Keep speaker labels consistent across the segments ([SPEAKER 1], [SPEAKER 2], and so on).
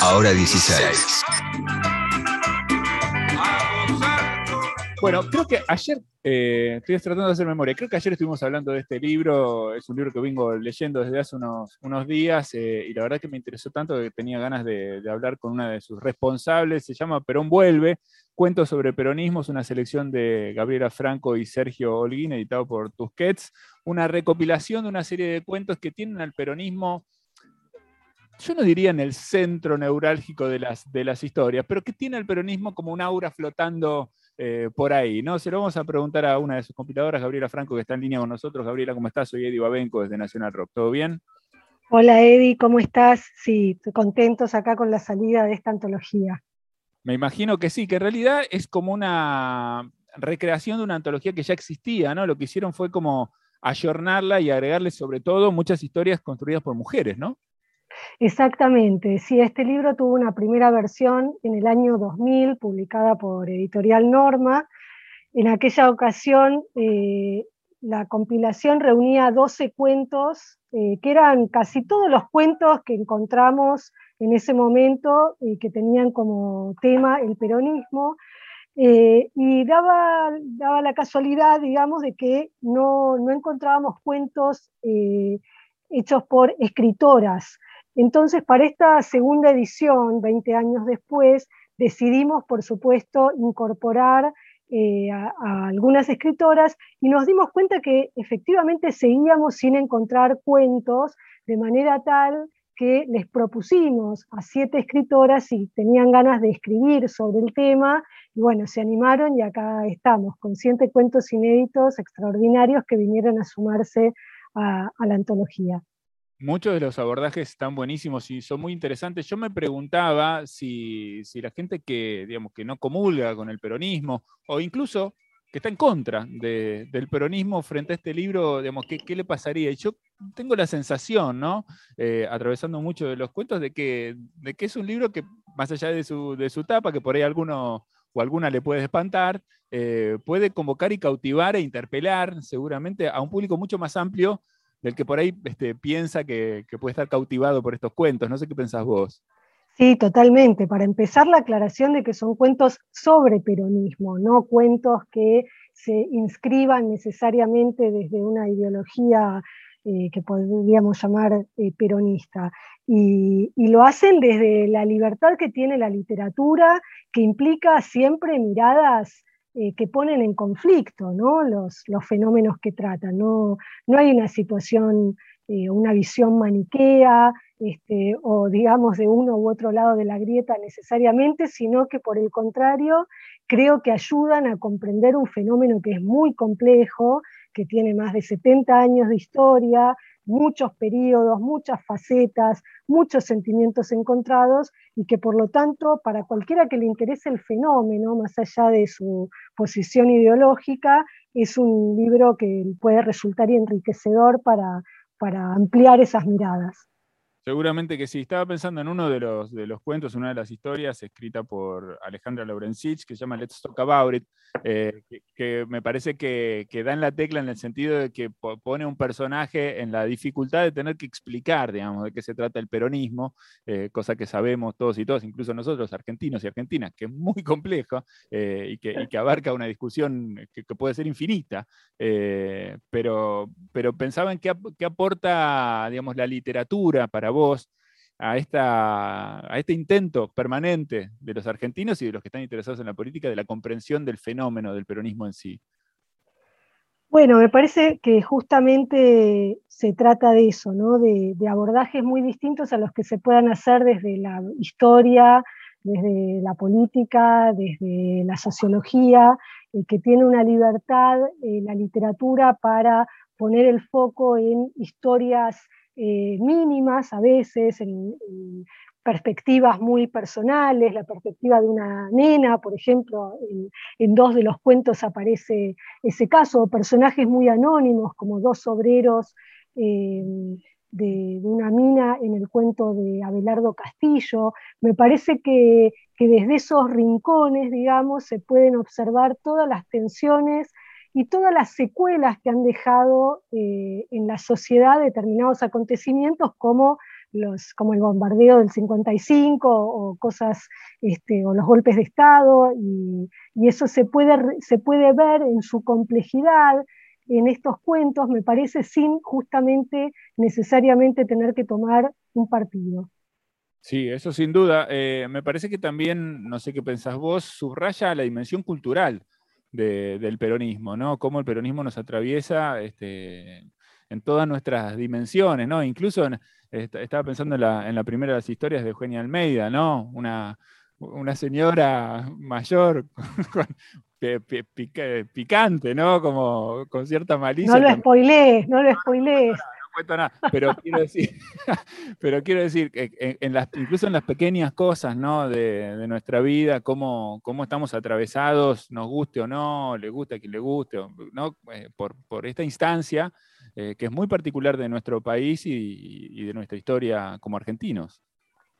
[SPEAKER 1] Ahora 16.
[SPEAKER 2] Bueno, creo que ayer, eh, estoy tratando de hacer memoria, creo que ayer estuvimos hablando de este libro, es un libro que vengo leyendo desde hace unos, unos días eh, y la verdad que me interesó tanto que tenía ganas de, hablar con una de sus responsables, se llama Perón Vuelve, Cuentos sobre Peronismo, es una selección de Gabriela Franco y Sergio Holguín, editado por Tusquets, una recopilación de una serie de cuentos que tienen al peronismo yo no diría en el centro neurálgico de las, de las historias, pero que tiene al peronismo como un aura flotando eh, por ahí, ¿no? Se lo vamos a preguntar a una de sus compiladoras, Gabriela Franco, que está en línea con nosotros. Gabriela, ¿cómo estás? Soy Eddie Babenco desde Nacional Rock. ¿Todo bien?
[SPEAKER 3] Hola Eddie, ¿cómo estás? Sí, contentos acá con la salida de esta antología.
[SPEAKER 2] Me imagino que sí, que en realidad es como una recreación de una antología que ya existía, ¿no? Lo que hicieron fue como ayornarla y agregarle sobre todo muchas historias construidas por mujeres, ¿no?
[SPEAKER 3] Exactamente, sí, este libro tuvo una primera versión en el año 2000, publicada por Editorial Norma. En aquella ocasión, eh, la compilación reunía 12 cuentos, eh, que eran casi todos los cuentos que encontramos en ese momento y eh, que tenían como tema el peronismo. y daba, daba, la casualidad, digamos, de que no, no encontrábamos cuentos hechos por escritoras. Entonces, para esta segunda edición, 20 años después, decidimos, por supuesto, incorporar eh, a, algunas escritoras y nos dimos cuenta que efectivamente seguíamos sin encontrar cuentos, de manera tal que les propusimos a siete escritoras si tenían ganas de escribir sobre el tema, y bueno, se animaron y acá estamos, con siete cuentos inéditos extraordinarios que vinieron a sumarse a la antología.
[SPEAKER 2] Muchos de los abordajes están buenísimos y son muy interesantes. Yo me preguntaba si, la gente que, digamos, que no comulga con el peronismo o incluso que está en contra del peronismo frente a este libro, digamos, ¿qué, le pasaría? Y yo tengo la sensación, ¿no? Eh, atravesando mucho de los cuentos, de que, de que es un libro que, más allá de su, de su tapa, que por ahí alguno o alguna le puede espantar, eh, puede convocar y cautivar e interpelar seguramente a un público mucho más amplio del que por ahí este, piensa que, puede estar cautivado por estos cuentos. No sé qué pensás vos.
[SPEAKER 3] Sí, totalmente. Para empezar, la aclaración de que son cuentos sobre peronismo, no cuentos que se inscriban necesariamente desde una ideología eh, que podríamos llamar eh, peronista. y, lo hacen desde la libertad que tiene la literatura, que implica siempre miradas eh, que ponen en conflicto los, fenómenos que tratan. No, no hay una situación, eh, una visión maniquea este, o digamos de uno u otro lado de la grieta necesariamente, sino que por el contrario creo que ayudan a comprender un fenómeno que es muy complejo, que tiene más de 70 años de historia, muchos periodos, muchas facetas, muchos sentimientos encontrados y que por lo tanto para cualquiera que le interese el fenómeno, más allá de su posición ideológica, es un libro que puede resultar enriquecedor para, para ampliar esas miradas.
[SPEAKER 2] Seguramente que sí. Estaba pensando en uno de los, de los cuentos, una de las historias escrita por Alejandra Laurensich, que se llama Let's Talk About It, eh, que, me parece que, que, da en la tecla en el sentido de que pone un personaje en la dificultad de tener que explicar, digamos, de qué se trata el peronismo, eh, cosa que sabemos todos y todas, incluso nosotros, argentinos y argentinas, que es muy compleja eh, y, que, que, abarca una discusión que, puede ser infinita, pero, pero pensaba en qué, qué aporta, digamos, la literatura para vos a, esta, a este intento permanente de los argentinos y de los que están interesados en la política de la comprensión del fenómeno del peronismo en sí?
[SPEAKER 3] Bueno, me parece que justamente se trata de eso, ¿no? de, abordajes muy distintos a los que se puedan hacer desde la historia, desde la política, desde la sociología, eh, que tiene una libertad en la literatura para poner el foco en historias eh, mínimas a veces, en, perspectivas muy personales, la perspectiva de una nena, por ejemplo, en, dos de los cuentos aparece ese caso, personajes muy anónimos como dos obreros eh, de, una mina en el cuento de Abelardo Castillo. Me parece que, que desde esos rincones, digamos, se pueden observar todas las tensiones y todas las secuelas que han dejado eh, en la sociedad determinados acontecimientos como los, como el bombardeo del 55 o cosas, este, o los golpes de Estado, y, eso se puede, se puede ver en su complejidad en estos cuentos, me parece, sin justamente necesariamente tener que tomar un partido.
[SPEAKER 2] Sí, eso sin duda. Eh, me parece que también, no sé qué pensás vos, subraya la dimensión cultural del peronismo, ¿no? Cómo el peronismo nos atraviesa este, en todas nuestras dimensiones, ¿no? Incluso estaba pensando en la, primera de las historias de Eugenia Almeida, ¿no? Una, una señora mayor picante, ¿no? Como con cierta malicia.
[SPEAKER 3] No lo spoilees, no lo spoilees
[SPEAKER 2] pero quiero decir, pero quiero decir que incluso en las pequeñas cosas ¿no? de, nuestra vida, cómo, cómo, estamos atravesados, nos guste o no, le guste a quien le guste, ¿no? Eh, por, por, esta instancia eh, que es muy particular de nuestro país y de nuestra historia como argentinos.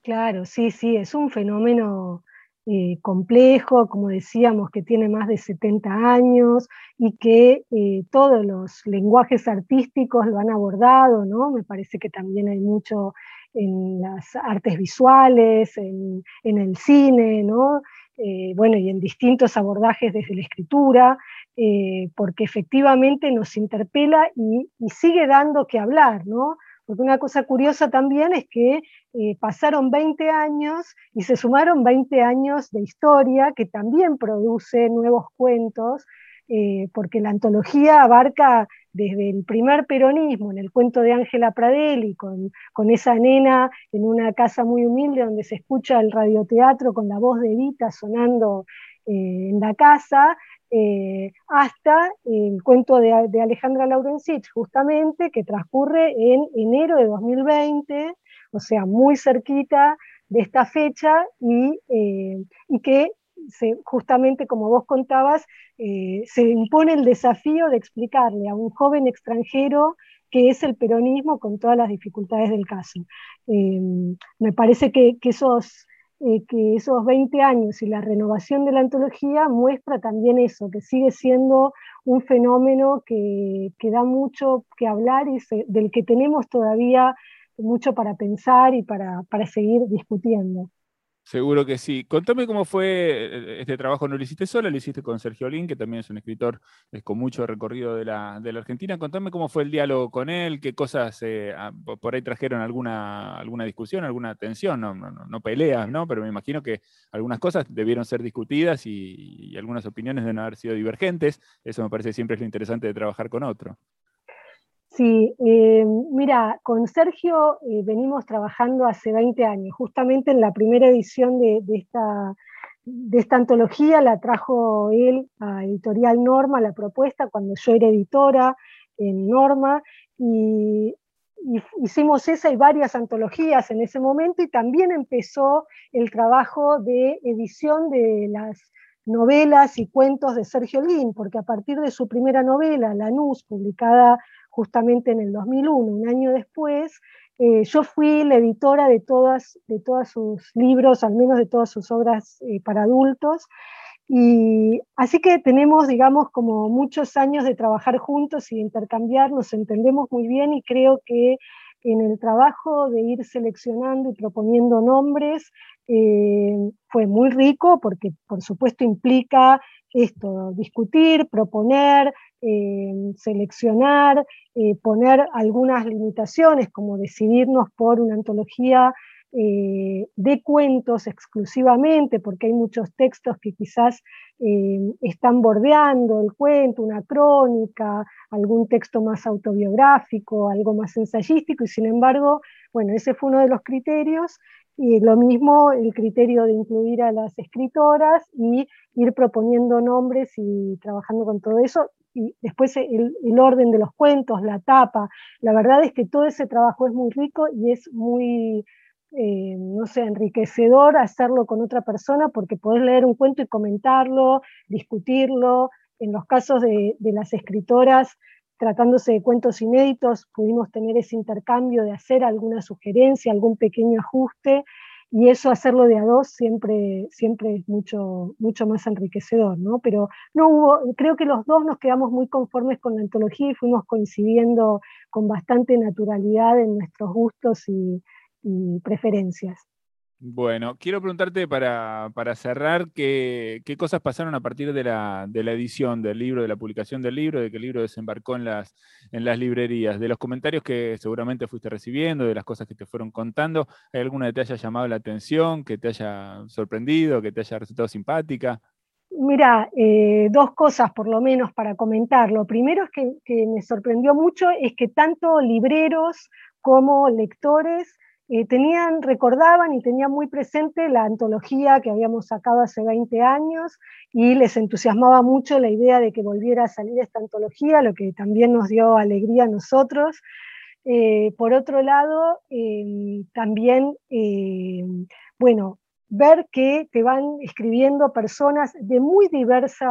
[SPEAKER 3] Claro, sí, sí, es un fenómeno eh, complejo, como decíamos, que tiene más de 70 años y que eh, todos los lenguajes artísticos lo han abordado, ¿no? Me parece que también hay mucho en las artes visuales, en, el cine, ¿no? Eh, bueno, y en distintos abordajes desde la escritura, porque efectivamente nos interpela y sigue dando que hablar, ¿no? Porque una cosa curiosa también es que eh, pasaron 20 años y se sumaron 20 años de historia que también produce nuevos cuentos, eh, porque la antología abarca desde el primer peronismo, en el cuento de Ángela Pradelli, con, esa nena en una casa muy humilde donde se escucha el radioteatro con la voz de Evita sonando eh, en la casa, eh, hasta el cuento de, Alejandra Laurensich, justamente, que transcurre en enero de 2020, o sea, muy cerquita de esta fecha, y, eh, que justamente, como vos contabas, eh, se impone el desafío de explicarle a un joven extranjero qué es el peronismo con todas las dificultades del caso. me parece que esos eh, que esos 20 años y la renovación de la antología muestra también eso, que sigue siendo un fenómeno que, da mucho que hablar y del que tenemos todavía mucho para pensar y para seguir discutiendo.
[SPEAKER 2] Seguro que sí. Contame cómo fue eh, este trabajo, no lo hiciste solo, lo hiciste con Sergio Lin, que también es un escritor con mucho recorrido de la, Argentina. Contame cómo fue el diálogo con él, qué cosas eh, ah, por ahí trajeron alguna, alguna discusión, alguna tensión, no, peleas, ¿no? Pero me imagino que algunas cosas debieron ser discutidas y, y algunas opiniones deben haber sido divergentes. Eso me parece siempre es lo interesante de trabajar con otro.
[SPEAKER 3] Sí, eh, mira, con Sergio eh, venimos trabajando hace 20 años, justamente en la primera edición de, esta, de esta antología la trajo él a Editorial Norma, la propuesta, cuando yo era editora en Norma, y, hicimos esa y varias antologías en ese momento, y también empezó el trabajo de edición de las novelas y cuentos de Sergio Lin, porque a partir de su primera novela, Lanús, publicada justamente en el 2001, un año después, eh, yo fui la editora de, todas, de todos sus libros, al menos de todas sus obras eh, para adultos. Y así que tenemos, digamos, como muchos años de trabajar juntos y intercambiar, nos entendemos muy bien y creo que en el trabajo de ir seleccionando y proponiendo nombres eh, fue muy rico porque por supuesto implica esto, discutir, proponer, eh, seleccionar, eh, poner algunas limitaciones, como decidirnos por una antología de cuentos exclusivamente, porque hay muchos textos que quizás están bordeando el cuento, una crónica, algún texto más autobiográfico, algo más ensayístico, y sin embargo, bueno, ese fue uno de los criterios, y lo mismo el criterio de incluir a las escritoras y ir proponiendo nombres y trabajando con todo eso y después el, orden de los cuentos, la tapa. La verdad es que todo ese trabajo es muy rico y es muy, eh, no sé, enriquecedor hacerlo con otra persona porque podés leer un cuento y comentarlo, discutirlo. En los casos de, de las escritoras, tratándose de cuentos inéditos, pudimos tener ese intercambio de hacer alguna sugerencia, algún pequeño ajuste y eso hacerlo de a dos siempre, siempre es mucho, mucho más enriquecedor, ¿no? Pero no hubo, creo que los dos nos quedamos muy conformes con la antología y fuimos coincidiendo con bastante naturalidad en nuestros gustos y, y preferencias.
[SPEAKER 2] Bueno, quiero preguntarte para, cerrar qué, cosas pasaron a partir de la, edición del libro, de la publicación del libro, de que el libro desembarcó en las, en las librerías, de los comentarios que seguramente fuiste recibiendo, de las cosas que te fueron contando. ¿Hay alguna que te haya llamado la atención, que te haya sorprendido, que te haya resultado simpática?
[SPEAKER 3] Mira, eh, dos cosas por lo menos para comentar. Lo primero es que, que me sorprendió mucho es que tanto libreros como lectores eh, tenían, recordaban y tenían muy presente la antología que habíamos sacado hace 20 años y les entusiasmaba mucho la idea de que volviera a salir esta antología, lo que también nos dio alegría a nosotros. Eh, por otro lado, em, también, em, bueno, ver que te van escribiendo personas de muy diversa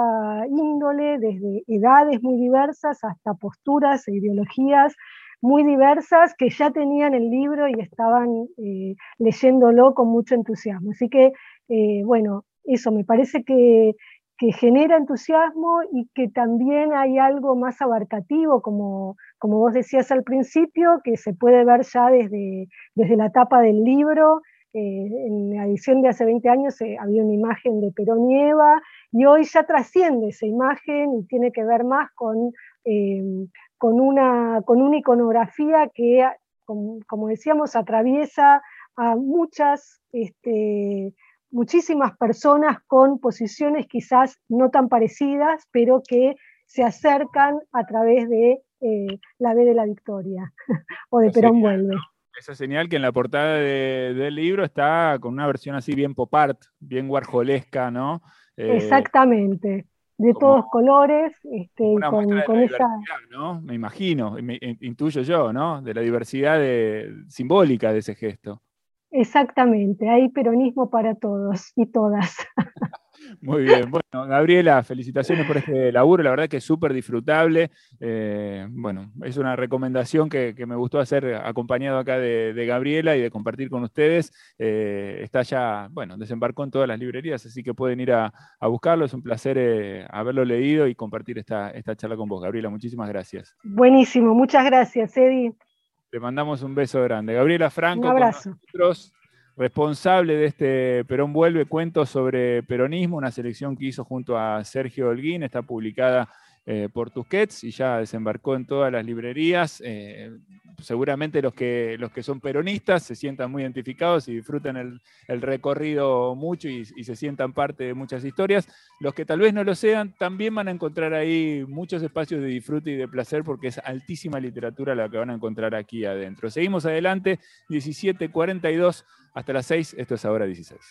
[SPEAKER 3] índole, desde edades muy diversas hasta posturas e ideologías muy diversas que ya tenían el libro y estaban eh, leyéndolo con mucho entusiasmo. Así que, eh, bueno, eso me parece que, genera entusiasmo y que también hay algo más abarcativo, como, como vos decías al principio, que se puede ver ya desde, desde la tapa del libro. Eh, en la edición de hace 20 años había una imagen de Perón y Eva, y hoy ya trasciende esa imagen y tiene que ver más con con una, con una iconografía que, como, decíamos, atraviesa a muchas, este, muchísimas personas con posiciones quizás no tan parecidas, pero que se acercan a través de eh, la B de la Victoria o de Perón Vuelve.
[SPEAKER 2] Esa señal que en la portada del libro está con una versión así bien pop art, bien warholesca, ¿no?
[SPEAKER 3] Eh, Exactamente de todos colores, este, con, esa...
[SPEAKER 2] ¿no? Me imagino, me, intuyo yo, ¿no? De la diversidad simbólica de ese gesto.
[SPEAKER 3] Exactamente, hay peronismo para todos y todas.
[SPEAKER 2] Muy bien, bueno, Gabriela, felicitaciones por este laburo, la verdad que es súper disfrutable. Eh, bueno, es una recomendación que, me gustó hacer acompañado acá de, Gabriela y de compartir con ustedes. Eh, está ya, bueno, desembarcó en todas las librerías, así que pueden ir a, buscarlo. Es un placer eh, haberlo leído y compartir esta, esta charla con vos, Gabriela. Muchísimas gracias.
[SPEAKER 3] Buenísimo, muchas gracias, Eddie.
[SPEAKER 2] Te mandamos un beso grande. Gabriela Franco,
[SPEAKER 3] un abrazo
[SPEAKER 2] responsable de este Perón Vuelve, cuentos sobre peronismo, una selección que hizo junto a Sergio Holguín, está publicada eh, por Tusquets y ya desembarcó en todas las librerías. Eh, seguramente los que, los que son peronistas se sientan muy identificados y disfrutan el, recorrido mucho y, se sientan parte de muchas historias. Los que tal vez no lo sean, también van a encontrar ahí muchos espacios de disfrute y de placer porque es altísima literatura la que van a encontrar aquí adentro. Seguimos adelante, 17.42 hasta las 6, esto es ahora 16.